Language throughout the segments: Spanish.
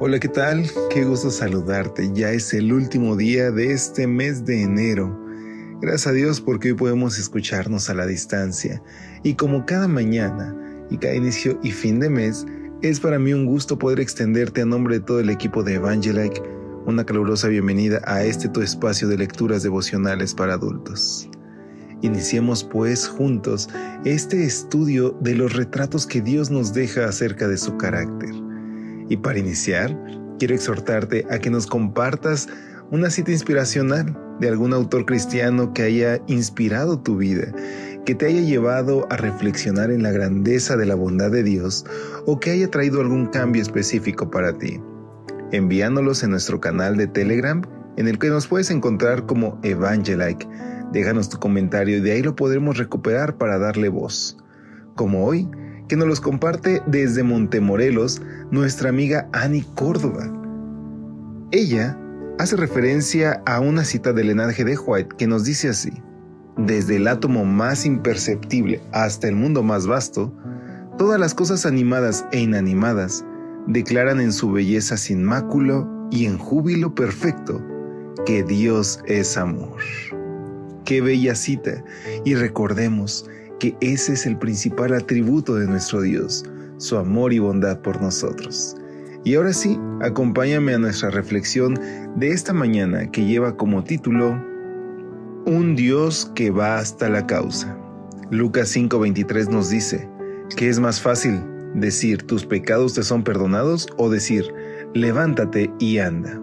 Hola, ¿qué tal? Qué gusto saludarte. Ya es el último día de este mes de enero. Gracias a Dios porque hoy podemos escucharnos a la distancia. Y como cada mañana y cada inicio y fin de mes, es para mí un gusto poder extenderte a nombre de todo el equipo de Evangelike una calurosa bienvenida a este tu espacio de lecturas devocionales para adultos. Iniciemos pues juntos este estudio de los retratos que Dios nos deja acerca de su carácter. Y para iniciar, quiero exhortarte a que nos compartas una cita inspiracional de algún autor cristiano que haya inspirado tu vida, que te haya llevado a reflexionar en la grandeza de la bondad de Dios o que haya traído algún cambio específico para ti, enviándolos en nuestro canal de Telegram en el que nos puedes encontrar como Evangelike. Déjanos tu comentario y de ahí lo podremos recuperar para darle voz. Como hoy, que nos los comparte desde Montemorelos nuestra amiga Annie Córdoba. Ella hace referencia a una cita del Enarge de White que nos dice así, desde el átomo más imperceptible hasta el mundo más vasto, todas las cosas animadas e inanimadas declaran en su belleza sin máculo y en júbilo perfecto que Dios es amor. Qué bella cita y recordemos que ese es el principal atributo de nuestro Dios, su amor y bondad por nosotros. Y ahora sí, acompáñame a nuestra reflexión de esta mañana que lleva como título Un Dios que va hasta la causa. Lucas 5:23 nos dice que es más fácil decir tus pecados te son perdonados o decir levántate y anda.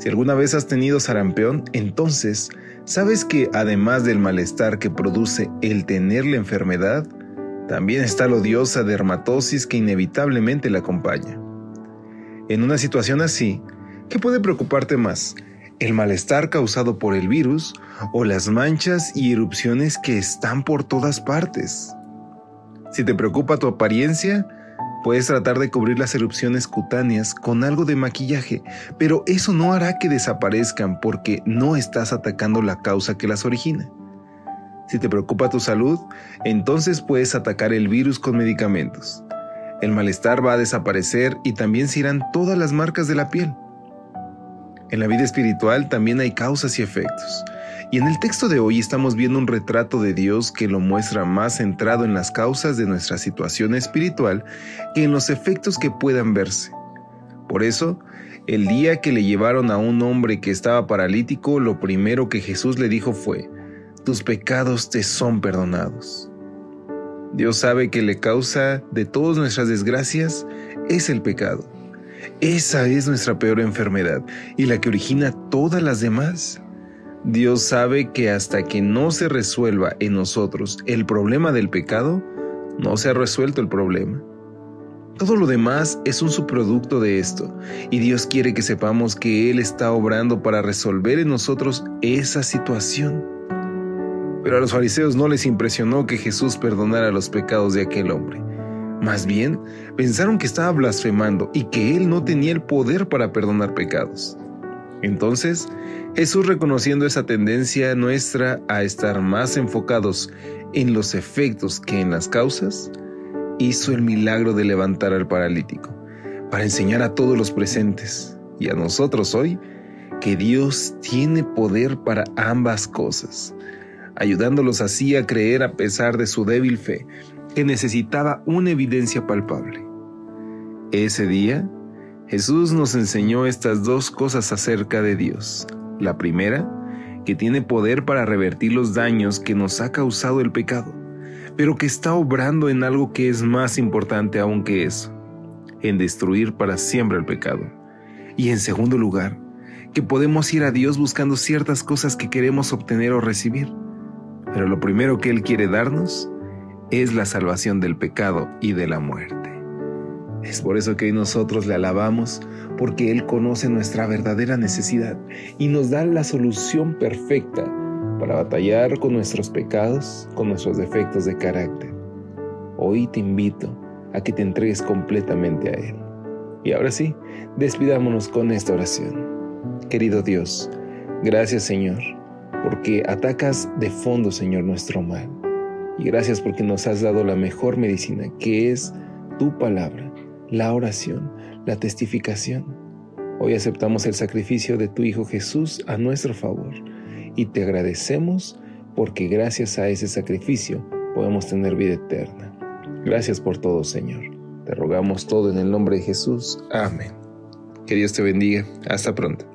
Si alguna vez has tenido sarampión, entonces sabes que además del malestar que produce el tener la enfermedad, también está la odiosa dermatosis que inevitablemente la acompaña. En una situación así, ¿qué puede preocuparte más? ¿El malestar causado por el virus o las manchas y erupciones que están por todas partes? Si te preocupa tu apariencia, puedes tratar de cubrir las erupciones cutáneas con algo de maquillaje, pero eso no hará que desaparezcan porque no estás atacando la causa que las origina. Si te preocupa tu salud, entonces puedes atacar el virus con medicamentos. El malestar va a desaparecer y también se irán todas las marcas de la piel. En la vida espiritual también hay causas y efectos. Y en el texto de hoy estamos viendo un retrato de Dios que lo muestra más centrado en las causas de nuestra situación espiritual que en los efectos que puedan verse. Por eso, el día que le llevaron a un hombre que estaba paralítico, lo primero que Jesús le dijo fue, tus pecados te son perdonados. Dios sabe que la causa de todas nuestras desgracias es el pecado. Esa es nuestra peor enfermedad y la que origina todas las demás. Dios sabe que hasta que no se resuelva en nosotros el problema del pecado, no se ha resuelto el problema. Todo lo demás es un subproducto de esto, y Dios quiere que sepamos que Él está obrando para resolver en nosotros esa situación. Pero a los fariseos no les impresionó que Jesús perdonara los pecados de aquel hombre. Más bien, pensaron que estaba blasfemando y que Él no tenía el poder para perdonar pecados. Entonces, Jesús reconociendo esa tendencia nuestra a estar más enfocados en los efectos que en las causas, hizo el milagro de levantar al paralítico, para enseñar a todos los presentes y a nosotros hoy que Dios tiene poder para ambas cosas, ayudándolos así a creer a pesar de su débil fe, que necesitaba una evidencia palpable. Ese día, Jesús nos enseñó estas dos cosas acerca de Dios. La primera, que tiene poder para revertir los daños que nos ha causado el pecado, pero que está obrando en algo que es más importante aún que eso, en destruir para siempre el pecado. Y en segundo lugar, que podemos ir a Dios buscando ciertas cosas que queremos obtener o recibir, pero lo primero que Él quiere darnos es la salvación del pecado y de la muerte. Es por eso que nosotros le alabamos, porque Él conoce nuestra verdadera necesidad y nos da la solución perfecta para batallar con nuestros pecados, con nuestros defectos de carácter. Hoy te invito a que te entregues completamente a Él. Y ahora sí, despidámonos con esta oración. Querido Dios, gracias Señor, porque atacas de fondo, Señor, nuestro mal. Y gracias porque nos has dado la mejor medicina, que es tu palabra, la oración, la testificación. Hoy aceptamos el sacrificio de tu Hijo Jesús a nuestro favor y te agradecemos porque gracias a ese sacrificio podemos tener vida eterna. Gracias por todo, Señor. Te rogamos todo en el nombre de Jesús. Amén. Que Dios te bendiga. Hasta pronto.